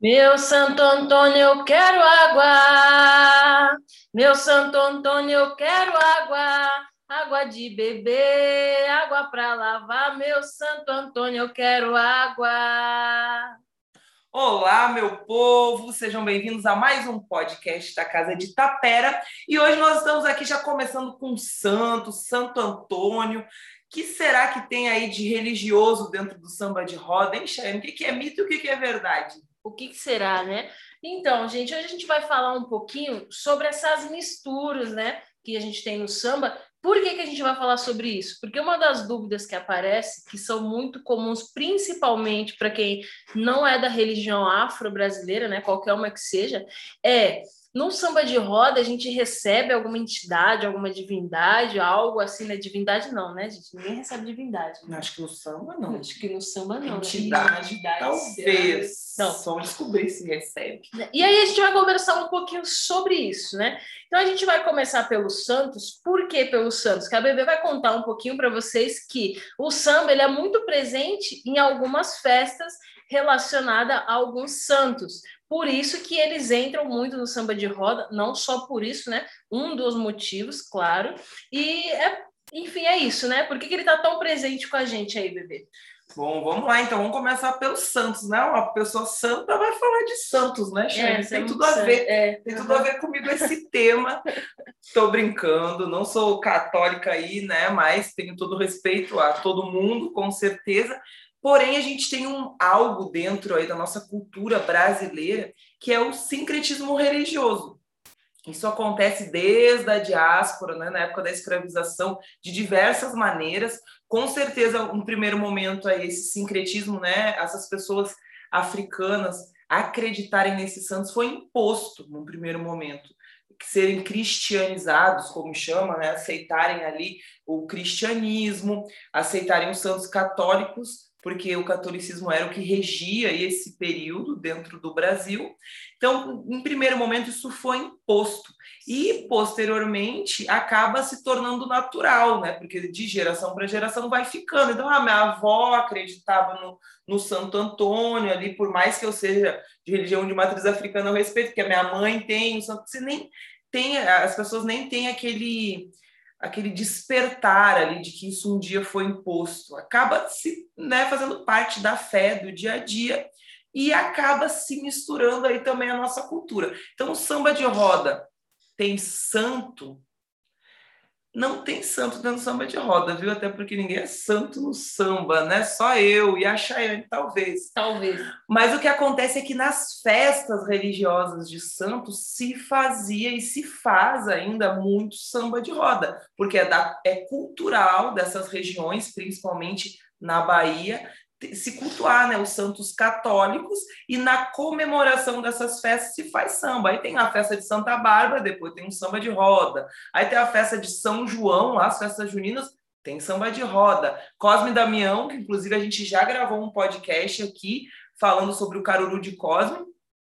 Meu Santo Antônio, eu quero água. Meu Santo Antônio, eu quero água. Água de beber, água para lavar. Meu Santo Antônio, eu quero água. Olá, meu povo, sejam bem-vindos a mais um podcast da Casa de Tapera. E hoje nós estamos aqui já começando com Santo, Santo Antônio. que será que tem aí de religioso dentro do samba de roda, hein, Chayane? O que é mito e o que é verdade? O que, que será, né? Então, gente, hoje a gente vai falar um pouquinho sobre essas misturas, né? Que a gente tem no samba. Por que, que a gente vai falar sobre isso? Porque uma das dúvidas que aparece, que são muito comuns, principalmente para quem não é da religião afro-brasileira, né? Qualquer uma que seja, é no samba de roda, a gente recebe alguma entidade, alguma divindade, algo assim, né? Divindade não, né, gente? Ninguém recebe divindade. Né? Acho que no samba não. Acho que no samba não. Né? Entidade, né? talvez. Não. Só descobrir se recebe. E aí a gente vai conversar um pouquinho sobre isso, né? Então a gente vai começar pelos Santos. Por que pelos Santos? Que a Bebê vai contar um pouquinho para vocês que o samba ele é muito presente em algumas festas relacionada a alguns santos. Por isso que eles entram muito no samba de roda, não só por isso, né? Um dos motivos, claro. E é, enfim, é isso, né? Por que, que ele está tão presente com a gente aí, bebê? Bom, vamos lá então, vamos começar pelos santos, né? Uma pessoa santa vai falar de santos, né? É, tem tudo a ver, é. tem tudo a ver comigo esse tema. Estou brincando, não sou católica aí, né? Mas tenho todo respeito a todo mundo, com certeza. Porém, a gente tem um algo dentro aí da nossa cultura brasileira que é o sincretismo religioso. Isso acontece desde a diáspora, né, na época da escravização, de diversas maneiras. Com certeza, um primeiro momento aí esse sincretismo, né, essas pessoas africanas acreditarem nesses santos foi imposto num primeiro momento serem cristianizados, como chama, né? aceitarem ali o cristianismo, aceitarem os santos católicos porque o catolicismo era o que regia esse período dentro do Brasil. Então, em primeiro momento, isso foi imposto. E, posteriormente, acaba se tornando natural, né? Porque de geração para geração vai ficando. Então, a minha avó acreditava no, no Santo Antônio, ali, por mais que eu seja de religião de matriz africana, eu respeito, porque a minha mãe tem o Santo. Você nem tem, as pessoas nem têm aquele aquele despertar ali de que isso um dia foi imposto. Acaba se né, fazendo parte da fé do dia a dia e acaba se misturando aí também a nossa cultura. Então, o samba de roda tem santo não tem santo dentro do samba de roda, viu? Até porque ninguém é santo no samba, né? Só eu e a Chayane, talvez. Talvez. Mas o que acontece é que nas festas religiosas de santos se fazia e se faz ainda muito samba de roda, porque é, da, é cultural dessas regiões, principalmente na Bahia, se cultuar, né, os santos católicos, e na comemoração dessas festas se faz samba. Aí tem a festa de Santa Bárbara, depois tem um samba de roda. Aí tem a festa de São João, lá, as festas juninas, tem samba de roda. Cosme Damião, que inclusive a gente já gravou um podcast aqui falando sobre o Caruru de Cosme,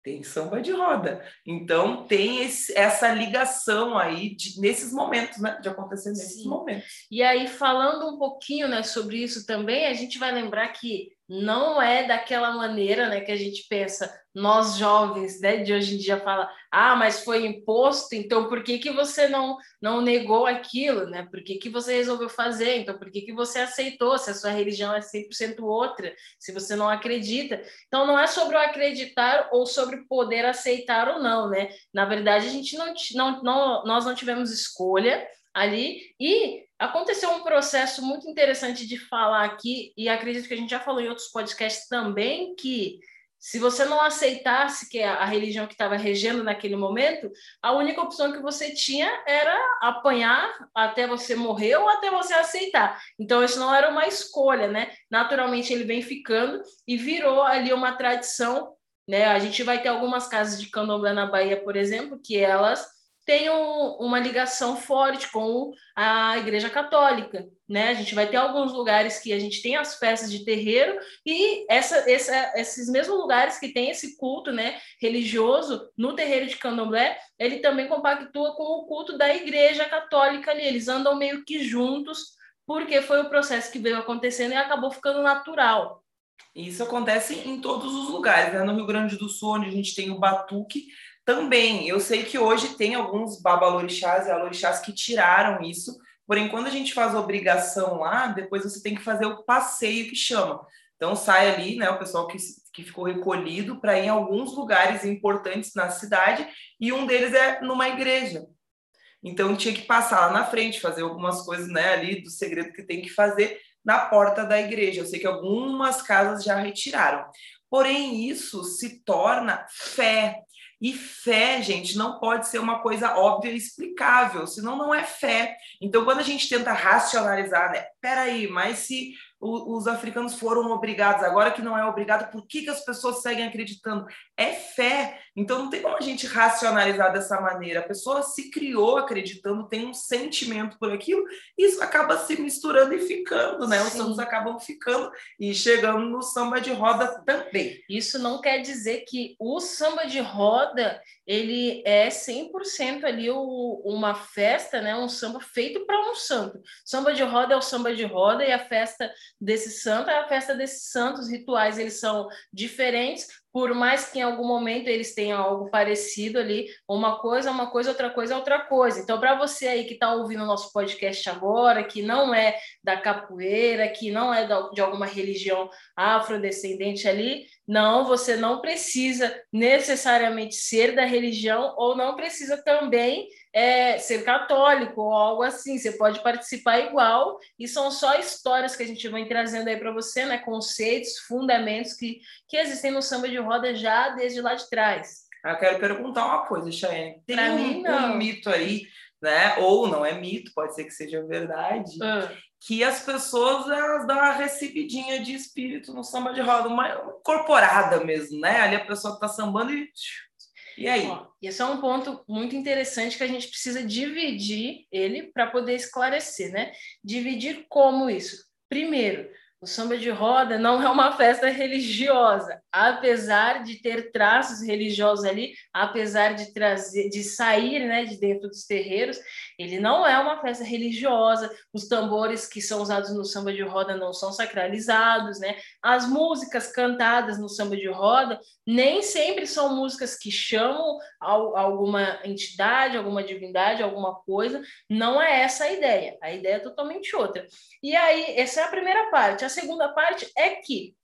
tem samba de roda. Então tem esse, essa ligação aí de, nesses momentos, né? De acontecer nesses Sim. momentos. E aí, falando um pouquinho né, sobre isso também, a gente vai lembrar que não é daquela maneira né, que a gente pensa, nós jovens né, de hoje em dia fala, ah, mas foi imposto, então por que, que você não, não negou aquilo? Né? Por que, que você resolveu fazer? Então por que, que você aceitou se a sua religião é 100% outra, se você não acredita? Então não é sobre o acreditar ou sobre poder aceitar ou não, né? Na verdade, a gente não, não, não nós não tivemos escolha ali e Aconteceu um processo muito interessante de falar aqui, e acredito que a gente já falou em outros podcasts também, que se você não aceitasse que a, religião que estava regendo naquele momento, a única opção que você tinha era apanhar até você morrer ou até você aceitar. Então, isso não era uma escolha, né? Naturalmente, ele vem ficando e virou ali uma tradição. Né? A gente vai ter algumas casas de candomblé na Bahia, por exemplo, que elas tem um, uma ligação forte com a Igreja Católica, né? A gente vai ter alguns lugares que a gente tem as festas de terreiro e essa, essa, esses mesmos lugares que tem esse culto, né, religioso no terreiro de Candomblé, ele também compactua com o culto da Igreja Católica ali. Eles andam meio que juntos porque foi o processo que veio acontecendo e acabou ficando natural. Isso acontece em todos os lugares, né? No Rio Grande do Sul, onde a gente tem o batuque, também. Eu sei que hoje tem alguns babalorixás e alorixás que tiraram isso, porém, quando a gente faz obrigação lá, depois você tem que fazer o passeio que chama. Então sai ali, né, o pessoal que, que ficou recolhido para ir em alguns lugares importantes na cidade, e um deles é numa igreja. Então tinha que passar lá na frente, fazer algumas coisas, né, ali do segredo que tem que fazer na porta da igreja. Eu sei que algumas casas já retiraram. Porém, isso se torna fé. E fé, gente, não pode ser uma coisa óbvia e explicável, senão não é fé. Então, quando a gente tenta racionalizar, né? Peraí, mas se os africanos foram obrigados, agora que não é obrigado, por que, que as pessoas seguem acreditando? É fé. Então não tem como a gente racionalizar dessa maneira. A pessoa se criou acreditando, tem um sentimento por aquilo, e isso acaba se misturando e ficando, né? Sim. Os sambas acabam ficando e chegando no samba de roda também. Isso não quer dizer que o samba de roda ele é 100% ali o, uma festa, né? Um samba feito para um santo. Samba de roda é o samba de roda e a festa desse santo é a festa desses santos. Os rituais eles são diferentes, por mais que em algum momento eles tenham algo parecido ali, uma coisa é uma coisa, outra coisa é outra coisa. Então, para você aí que está ouvindo o nosso podcast agora, que não é da capoeira, que não é de alguma religião afrodescendente ali, não, você não precisa necessariamente ser da religião ou não precisa também é, ser católico ou algo assim. Você pode participar igual e são só histórias que a gente vai trazendo aí para você, né? Conceitos, fundamentos que, que existem no samba de roda já desde lá de trás. Eu quero perguntar uma coisa, Chayane. Tem um, mim, um, mito aí, né? Ou não é mito, pode ser que seja verdade, ah que as pessoas elas dão uma recebidinha de espírito no samba de roda, uma incorporada mesmo, né? Ali a pessoa está sambando e. E aí? Ó, esse é um ponto muito interessante que a gente precisa dividir ele para poder esclarecer, né? Dividir como isso? Primeiro, o samba de roda não é uma festa religiosa, apesar de ter traços religiosos ali, apesar de trazer, de sair, né, de dentro dos terreiros, ele não é uma festa religiosa. Os tambores que são usados no samba de roda não são sacralizados, né? As músicas cantadas no samba de roda nem sempre são músicas que chamam alguma entidade, alguma divindade, alguma coisa. Não é essa a ideia. A ideia é totalmente outra. E aí, essa é a primeira parte. A segunda parte é que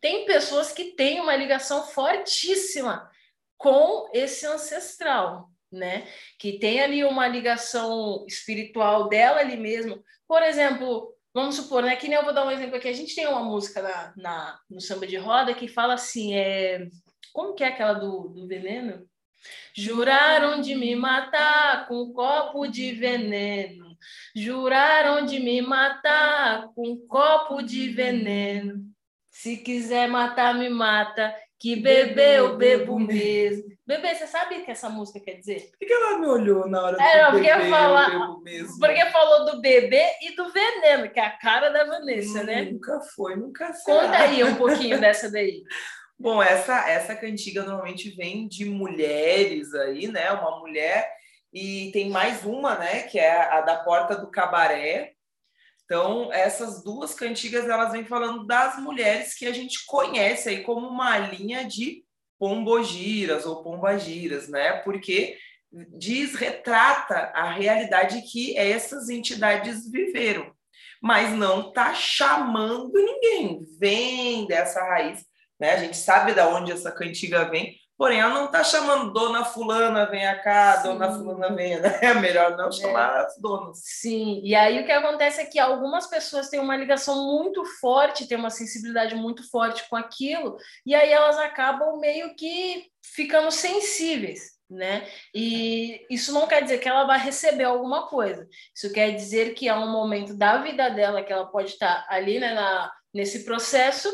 tem pessoas que têm uma ligação fortíssima com esse ancestral, né? Que tem ali uma ligação espiritual dela ali mesmo. Por exemplo, vamos supor, né? Que nem eu vou dar um exemplo aqui. A gente tem uma música na, na no samba de roda que fala assim, é... Como que é aquela do, do veneno? Juraram de me matar com um copo de veneno. Juraram de me matar com um copo de veneno. Se quiser matar, me mata. Que beber eu bebo mesmo. Bebê, você sabe o que essa música quer dizer? Por que ela me olhou na hora é, do porque bebê falar, eu bebo mesmo? Porque falou do bebê e do veneno, que é a cara da Vanessa, hum, né? Nunca foi, nunca foi. Conta aí um pouquinho dessa daí. Bom, essa, essa cantiga normalmente vem de mulheres aí, né? Uma mulher, e tem mais uma, né? Que é a da Porta do Cabaré. Então, essas duas cantigas, elas vêm falando das mulheres que a gente conhece aí como uma linha de pombogiras ou pombagiras, né? Porque diz, retrata a realidade que essas entidades viveram, mas não está chamando ninguém, vem dessa raiz né? A gente sabe de onde essa cantiga vem, porém ela não está chamando dona fulana venha cá, Sim. dona fulana venha, né? É melhor não chamar é. as donas. Sim, e aí o que acontece é que algumas pessoas têm uma ligação muito forte, têm uma sensibilidade muito forte com aquilo, e aí elas acabam meio que ficando sensíveis. Né? E isso não quer dizer que ela vai receber alguma coisa. Isso quer dizer que é um momento da vida dela que ela pode estar ali, né, na, nesse processo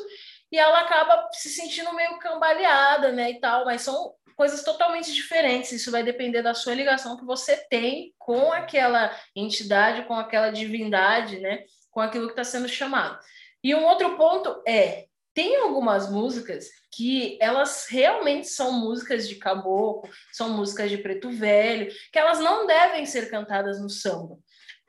e ela acaba se sentindo meio cambaleada, né, e tal, mas são coisas totalmente diferentes. Isso vai depender da sua ligação que você tem com aquela entidade, com aquela divindade, né, com aquilo que está sendo chamado. E um outro ponto é tem algumas músicas que elas realmente são músicas de caboclo, são músicas de preto velho, que elas não devem ser cantadas no samba.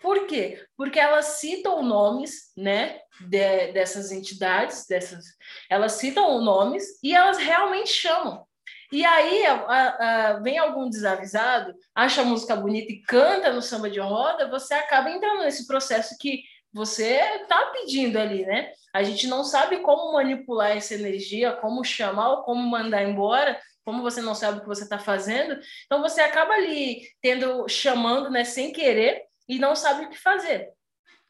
Por quê? Porque elas citam nomes, né, de, dessas entidades, dessas, elas citam nomes e elas realmente chamam. E aí a, a, vem algum desavisado, acha a música bonita e canta no samba de roda, você acaba entrando nesse processo que você está pedindo ali, né? A gente não sabe como manipular essa energia, como chamar ou como mandar embora, como você não sabe o que você está fazendo, então você acaba ali tendo, chamando, né, sem querer, e não sabe o que fazer.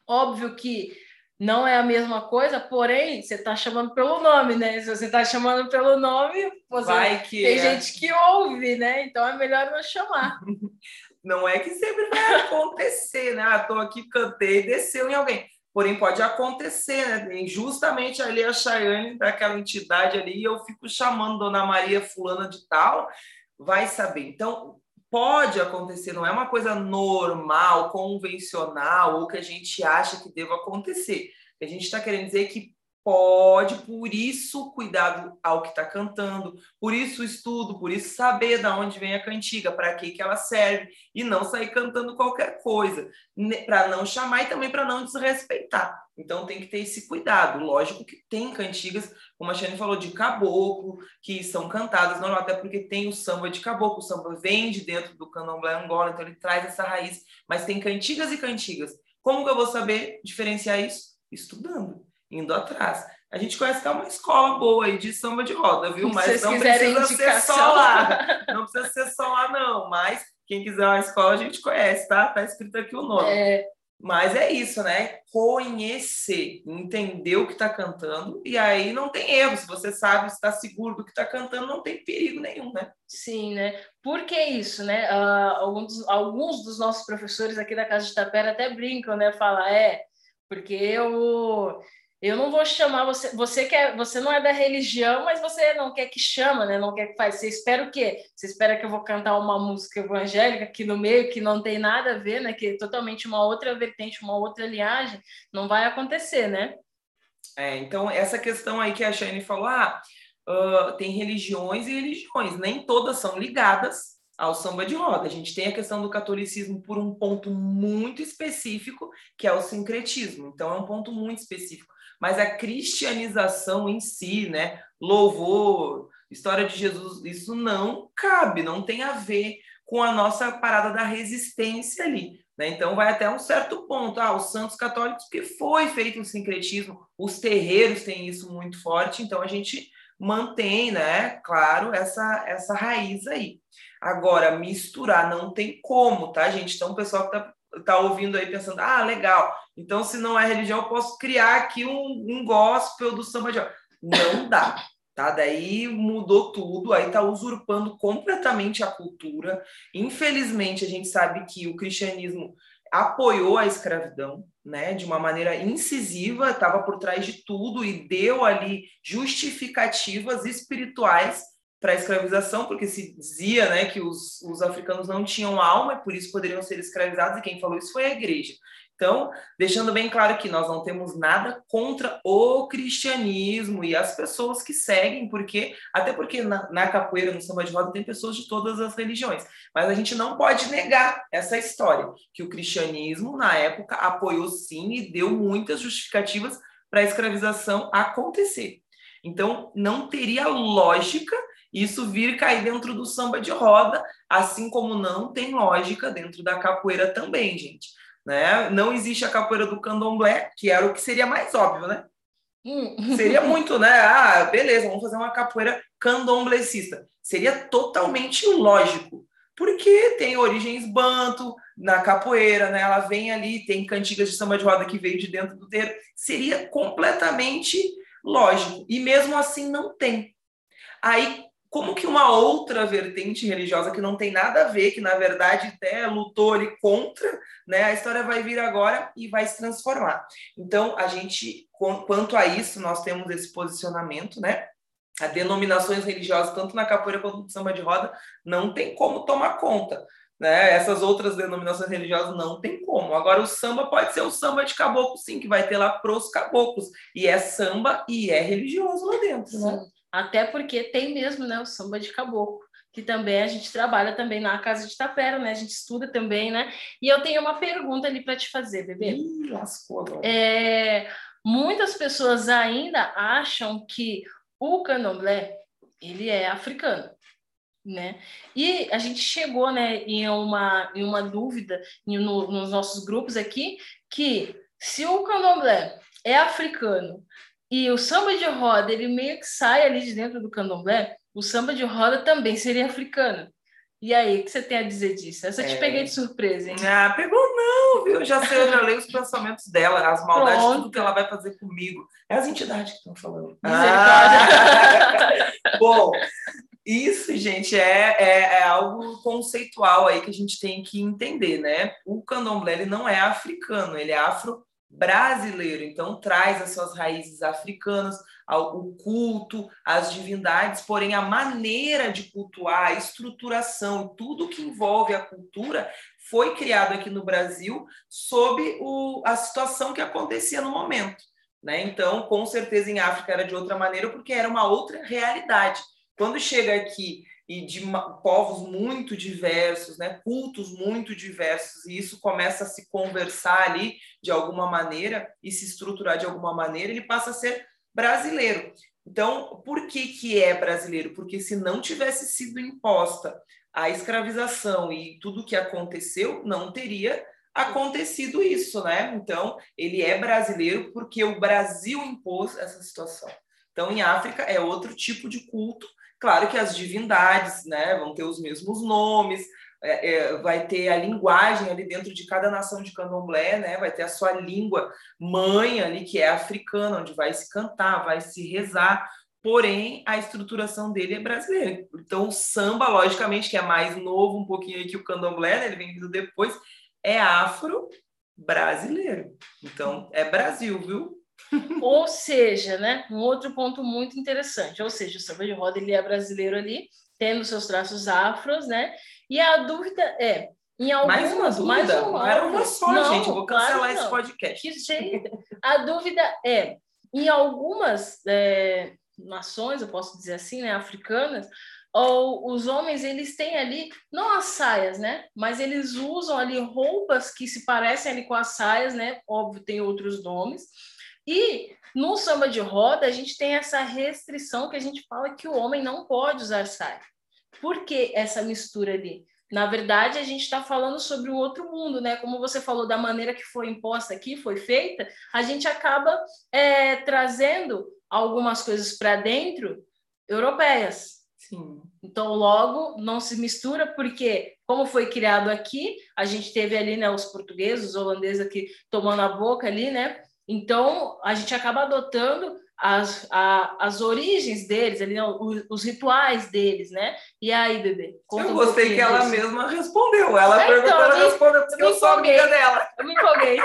Óbvio que não é a mesma coisa, porém, você está chamando pelo nome, né? Se você está chamando pelo nome, você... Vai que tem é. gente que ouve, né? Então é melhor não chamar. Não é que sempre vai acontecer, né? Ah, tô aqui, cantei, desceu em alguém. Porém, pode acontecer, né? Justamente ali a Chayane daquela entidade ali, e eu fico chamando Dona Maria fulana de tal, vai saber. Então, pode acontecer, não é uma coisa normal, convencional, ou que a gente acha que deva acontecer. A gente está querendo dizer que pode, por isso cuidado ao que está cantando, por isso estudo, por isso saber da onde vem a cantiga, para que que ela serve e não sair cantando qualquer coisa, para não chamar e também para não desrespeitar. Então tem que ter esse cuidado. Lógico que tem cantigas, como a Shane falou, de caboclo, que são cantadas, não até porque tem o samba de caboclo, o samba vem de dentro do candomblé Angola, então ele traz essa raiz, mas tem cantigas e cantigas. Como que eu vou saber diferenciar isso? Estudando indo atrás. A gente conhece que é uma escola boa aí de samba de roda, viu? Mas não precisa ser só lá. Não precisa ser só lá, não. Mas quem quiser uma escola, a gente conhece, tá? Tá escrito aqui o nome. É... Mas é isso, né? Conhecer, entender o que está cantando, e aí não tem erro. Se você sabe, está seguro do que está cantando, não tem perigo nenhum, né? Sim, né? Por que isso, né? Uh, alguns, alguns dos nossos professores aqui da Casa de Tapera até brincam, né? Fala, é, porque eu eu não vou chamar você. Você quer, você não é da religião, mas você não quer que chama, né? Não quer que faz. Você espera o quê? Você espera que eu vou cantar uma música evangélica aqui no meio que não tem nada a ver, né? Que é totalmente uma outra vertente, uma outra linhagem. Não vai acontecer, né? É, então essa questão aí que a Shane falou, ah, uh, tem religiões e religiões, nem todas são ligadas ao samba de roda. A gente tem a questão do catolicismo por um ponto muito específico, que é o sincretismo. Então é um ponto muito específico mas a cristianização em si, né? Louvor, história de Jesus, isso não cabe, não tem a ver com a nossa parada da resistência ali. Né? Então, vai até um certo ponto. Ah, os santos católicos, porque foi feito o sincretismo, os terreiros têm isso muito forte, então a gente mantém, né, claro, essa, essa raiz aí. Agora, misturar não tem como, tá, gente? Então, o pessoal que está tá ouvindo aí pensando, ah, legal, então se não é religião, eu posso criar aqui um, um gospel do samba de Não dá, tá? Daí mudou tudo, aí tá usurpando completamente a cultura. Infelizmente, a gente sabe que o cristianismo apoiou a escravidão, né, de uma maneira incisiva, estava por trás de tudo e deu ali justificativas espirituais para a escravização, porque se dizia né, que os, os africanos não tinham alma e por isso poderiam ser escravizados, e quem falou isso foi a igreja. Então, deixando bem claro que nós não temos nada contra o cristianismo e as pessoas que seguem, porque até porque na, na capoeira, no samba de roda, tem pessoas de todas as religiões. Mas a gente não pode negar essa história, que o cristianismo, na época, apoiou sim e deu muitas justificativas para a escravização acontecer. Então, não teria lógica isso vir cair dentro do samba de roda, assim como não tem lógica dentro da capoeira também, gente. Né? Não existe a capoeira do candomblé, que era o que seria mais óbvio, né? Hum. Seria muito, né? Ah, beleza, vamos fazer uma capoeira candomblecista. Seria totalmente lógico, porque tem origens banto na capoeira, né? Ela vem ali, tem cantigas de samba de roda que veio de dentro do terreiro. Seria completamente lógico. E mesmo assim não tem. Aí como que uma outra vertente religiosa que não tem nada a ver, que na verdade até lutou ali contra, né? A história vai vir agora e vai se transformar. Então, a gente, quanto a isso, nós temos esse posicionamento, né? As denominações religiosas, tanto na capoeira quanto no samba de roda, não tem como tomar conta. Né? Essas outras denominações religiosas não tem como. Agora, o samba pode ser o samba de caboclo, sim, que vai ter lá pros caboclos. E é samba e é religioso lá dentro, né? Até porque tem mesmo, né, o samba de caboclo, que também a gente trabalha também na Casa de Tapera, né? A gente estuda também, né? E eu tenho uma pergunta ali para te fazer, bebê. Ih, lascou agora. É, muitas pessoas ainda acham que o candomblé, ele é africano né? E a gente chegou, né, em uma, em uma dúvida no, nos nossos grupos aqui que se o candomblé é africano e o samba de roda ele meio que sai ali de dentro do candomblé, o samba de roda também seria africano. E aí, o que você tem a dizer disso? Essa eu te é... peguei de surpresa, hein? Ah, pegou não, viu? Já sei, eu já leio os pensamentos dela, as maldades, Pronto. tudo que ela vai fazer comigo. É as entidades que estão falando. Ah. Bom, isso, gente, é, é, é, algo conceitual aí que a gente tem que entender, né? O candomblé ele não é africano, ele é afro-brasileiro, então traz as suas raízes africanas, o culto, as divindades, porém a maneira de cultuar, a estruturação, tudo que envolve a cultura foi criado aqui no Brasil sob o, a situação que acontecia no momento. Né? Então, com certeza em África era de outra maneira, porque era uma outra realidade. Quando chega aqui e de povos muito diversos, né, cultos muito diversos, e isso começa a se conversar ali de alguma maneira e se estruturar de alguma maneira, ele passa a ser brasileiro. Então, por que, que é brasileiro? Porque se não tivesse sido imposta a escravização e tudo o que aconteceu, não teria acontecido isso, né? Então, ele é brasileiro porque o Brasil impôs essa situação. Então, em África é outro tipo de culto Claro que as divindades né, vão ter os mesmos nomes, é, é, vai ter a linguagem ali dentro de cada nação de candomblé, né, vai ter a sua língua mãe ali, que é africana, onde vai se cantar, vai se rezar, porém a estruturação dele é brasileira. Então o samba, logicamente, que é mais novo um pouquinho que o candomblé, né, ele vem vindo depois, é afro-brasileiro. Então é Brasil, viu? Ou seja, né, um outro ponto muito interessante, ou seja, o samba de roda ele é brasileiro ali, tendo seus traços afros, né? E a dúvida é, em algumas, mais uma dúvida, mais uma, não era uma só, não, gente, vou cancelar claro esse podcast. A dúvida é, em algumas é, nações, eu posso dizer assim, né, africanas, ou os homens eles têm ali não as saias, né? Mas eles usam ali roupas que se parecem ali com as saias, né? Óbvio, tem outros nomes. E no samba de roda, a gente tem essa restrição que a gente fala que o homem não pode usar saia. Por que essa mistura ali? Na verdade, a gente está falando sobre um outro mundo, né? Como você falou, da maneira que foi imposta aqui, foi feita, a gente acaba é, trazendo algumas coisas para dentro europeias. Sim. Então, logo, não se mistura, porque, como foi criado aqui, a gente teve ali né, os portugueses, os holandeses aqui tomando a boca ali, né? Então, a gente acaba adotando as, a, as origens deles, ali, os, os, rituais deles, né? E aí, bebê? eu gostei um que ela mesma respondeu. Ela é, perguntou, então, ela respondeu, porque eu, eu sou amiga dela. Eu me empolguei.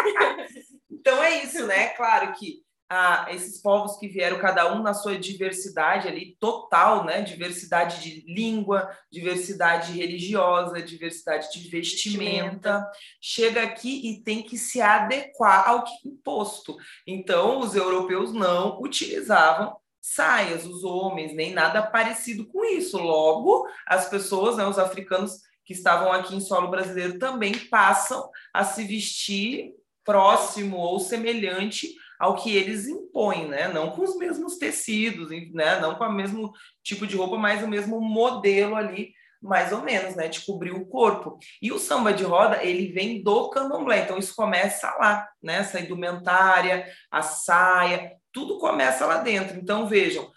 então, é isso, né? Claro que a esses povos que vieram, cada um na sua diversidade ali, total, né? Diversidade de língua, diversidade religiosa, diversidade de vestimenta. Chega aqui e tem que se adequar ao que é imposto. Então, os europeus não utilizavam saias, os homens, nem nada parecido com isso. Logo, as pessoas, né, os africanos que estavam aqui em solo brasileiro também passam a se vestir próximo ou semelhante ao que eles impõem, né? Não com os mesmos tecidos, né? Não com o mesmo tipo de roupa, mas o mesmo modelo ali, mais ou menos, né? De cobrir o corpo. E o samba de roda, ele vem do candomblé, então isso começa lá, né? Essa indumentária, a saia, tudo começa lá dentro. Então vejam,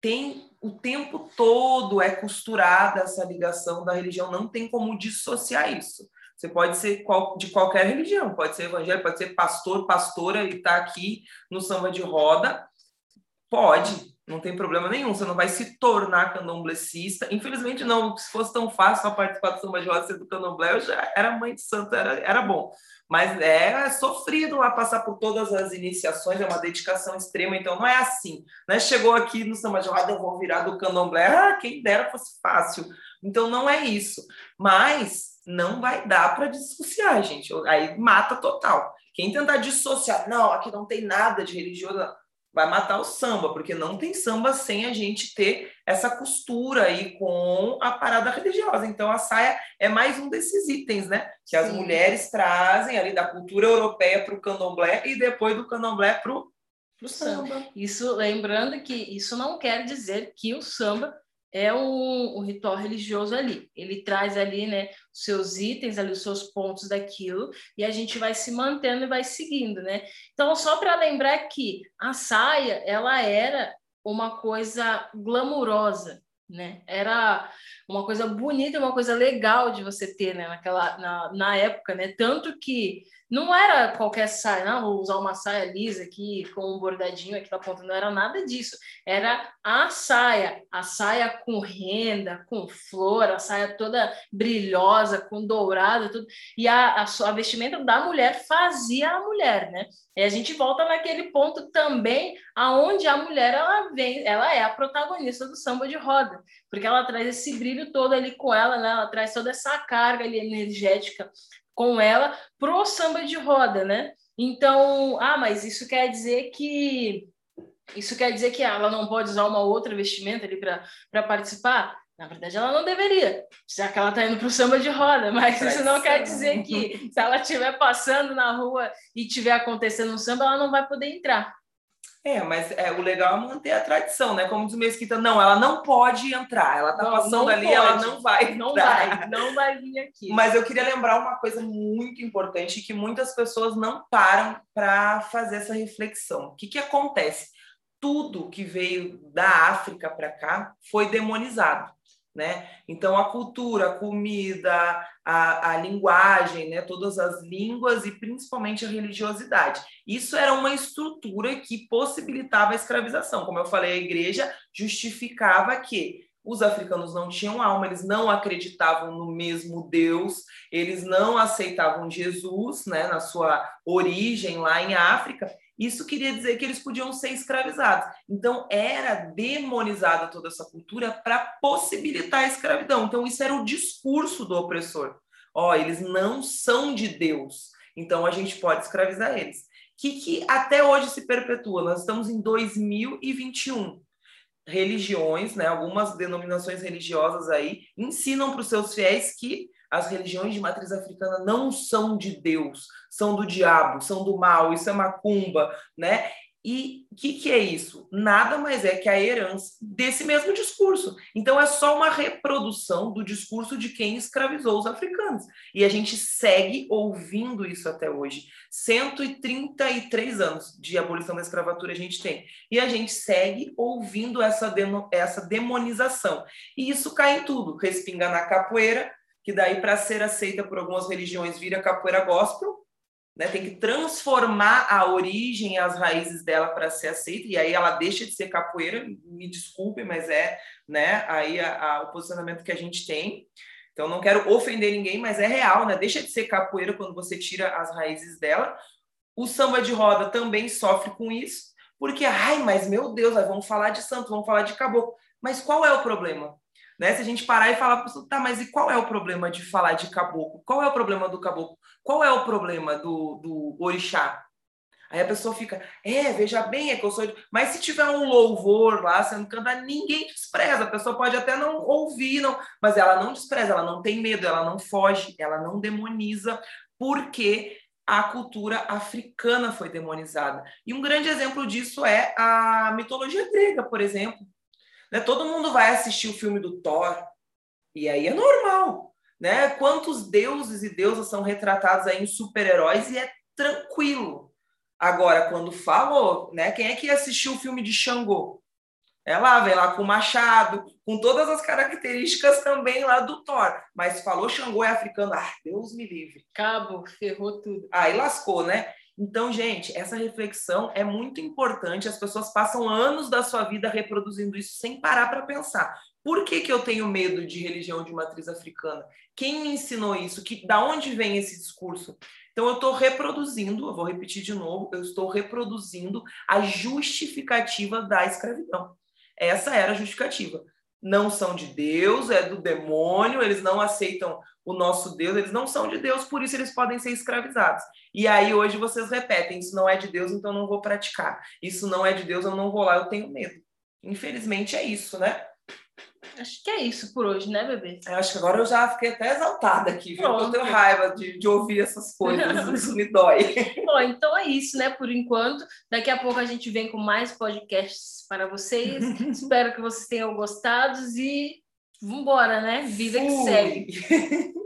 tem o tempo todo é costurada essa ligação da religião, não tem como dissociar isso. Você pode ser de qualquer religião, pode ser evangélico, pode ser pastor, pastora e tá aqui no samba de roda. Pode, não tem problema nenhum. Você não vai se tornar candomblessista. Infelizmente, não. Se fosse tão fácil só participar do samba de roda ser do candomblé, eu já era mãe de santo, era, era bom. Mas é, é sofrido lá passar por todas as iniciações, é uma dedicação extrema, então não é assim. Né? Chegou aqui no samba de roda, eu vou virar do candomblé. Ah, quem dera fosse fácil. Então não é isso. Mas não vai dar para dissociar, gente. Aí mata total. Quem tentar dissociar, não, aqui não tem nada de religioso, vai matar o samba, porque não tem samba sem a gente ter essa costura aí com a parada religiosa. Então a saia é mais um desses itens, né? Que as mulheres trazem ali da cultura europeia para o candomblé e depois do candomblé para o samba. Isso, lembrando que isso não quer dizer que o samba é um, ritual religioso ali. Ele traz ali, né, os seus itens, ali os seus pontos daquilo, e a gente vai se mantendo e vai seguindo, né? Então, só para lembrar que a saia, ela era uma coisa glamurosa, né? Era uma coisa bonita, uma coisa legal de você ter, né, naquela na, na época, né? Tanto que não era qualquer saia, não, vou usar uma saia lisa aqui com um bordadinho aqui na ponta, não era nada disso. Era a saia, a saia com renda, com flor, a saia toda brilhosa, com dourado, tudo. E a, a, a vestimenta da mulher fazia a mulher, né? E a gente volta naquele ponto também aonde a mulher ela vem, ela é a protagonista do samba de roda, porque ela traz esse brilho todo ali com ela, né? Ela traz toda essa carga ali energética com ela pro samba de roda, né? Então, ah, mas isso quer dizer que isso quer dizer que ela não pode usar uma outra vestimenta ali para participar? Na verdade, ela não deveria, já que ela está indo para o samba de roda, mas isso não quer dizer que se ela estiver passando na rua e estiver acontecendo um samba, ela não vai poder entrar. É, mas é, o legal é manter a tradição, né? Como diz o Mesquita, não, ela não pode entrar, ela tá não, passando não ali, pode. ela não vai. Não vai, não vai vir aqui. Mas eu queria lembrar uma coisa muito importante que muitas pessoas não param para fazer essa reflexão. O que, que acontece? Tudo que veio da África para cá foi demonizado né? Então a cultura, a comida, a, a linguagem, né? Todas as línguas e principalmente a religiosidade. Isso era uma estrutura que possibilitava a escravização. Como eu falei, a igreja justificava que os africanos não tinham alma, eles não acreditavam no mesmo Deus, eles não aceitavam Jesus, né, na sua origem lá em África, isso queria dizer que eles podiam ser escravizados. Então, era demonizada toda essa cultura para possibilitar a escravidão. Então, isso era o discurso do opressor. Ó, oh, eles não são de Deus, então a gente pode escravizar eles. Que, que até hoje se perpetua. Nós estamos em 2021 religiões, né, algumas denominações religiosas aí ensinam para os seus fiéis que as religiões de matriz africana não são de Deus, são do diabo, são do mal, isso é macumba, né? E o que, que é isso? Nada mais é que a herança desse mesmo discurso. Então, é só uma reprodução do discurso de quem escravizou os africanos. E a gente segue ouvindo isso até hoje. 133 anos de abolição da escravatura a gente tem. E a gente segue ouvindo essa, essa demonização. E isso cai em tudo. Respinga na capoeira, que daí, para ser aceita por algumas religiões, vira capoeira gospel, né? tem que transformar a origem, as raízes dela para ser aceita, e aí ela deixa de ser capoeira, me desculpe, mas é né, aí a, a, o posicionamento que a gente tem. Então, não quero ofender ninguém, mas é real, né? Deixa de ser capoeira quando você tira as raízes dela. O samba de roda também sofre com isso, porque, ai, mas meu Deus, vamos falar de santo, vamos falar de caboclo. Mas qual é o problema? Né? Se a gente parar e falar tá, mas e qual é o problema de falar de caboclo? Qual é o problema do caboclo? Qual é o problema do, do orixá? Aí a pessoa fica, é, veja bem, é que eu sou. Mas se tiver um louvor lá sendo cantado, ninguém despreza. A pessoa pode até não ouvir, não, mas ela não despreza, ela não tem medo, ela não foge, ela não demoniza, porque a cultura africana foi demonizada. E um grande exemplo disso é a mitologia grega, por exemplo. Né? Todo mundo vai assistir o filme do Thor, e aí é normal. Né? Quantos deuses e deusas são retratados aí em super-heróis e é tranquilo. Agora, quando falou, né? Quem é que assistiu o filme de Xangô? É lá, vem lá com o machado, com todas as características também lá do Thor. Mas falou Xangô é africano, ah, Deus me livre. Cabo, ferrou tudo. Aí lascou, né? Então, gente, essa reflexão é muito importante. As pessoas passam anos da sua vida reproduzindo isso sem parar para pensar. Por que, que eu tenho medo de religião de matriz africana? Quem me ensinou isso? Que, da onde vem esse discurso? Então, eu estou reproduzindo, eu vou repetir de novo, eu estou reproduzindo a justificativa da escravidão. Essa era a justificativa. Não são de Deus, é do demônio, eles não aceitam o nosso Deus, eles não são de Deus, por isso eles podem ser escravizados. E aí hoje vocês repetem: isso não é de Deus, então não vou praticar. Isso não é de Deus, eu não vou lá, eu tenho medo. Infelizmente é isso, né? Acho que é isso por hoje, né, bebê? Eu acho que agora eu já fiquei até exaltada aqui, viu? Eu tenho raiva de, de ouvir essas coisas, isso me dói. Bom, então é isso, né, por enquanto. Daqui a pouco a gente vem com mais podcasts para vocês. Espero que vocês tenham gostado e vambora, né? Vida que segue.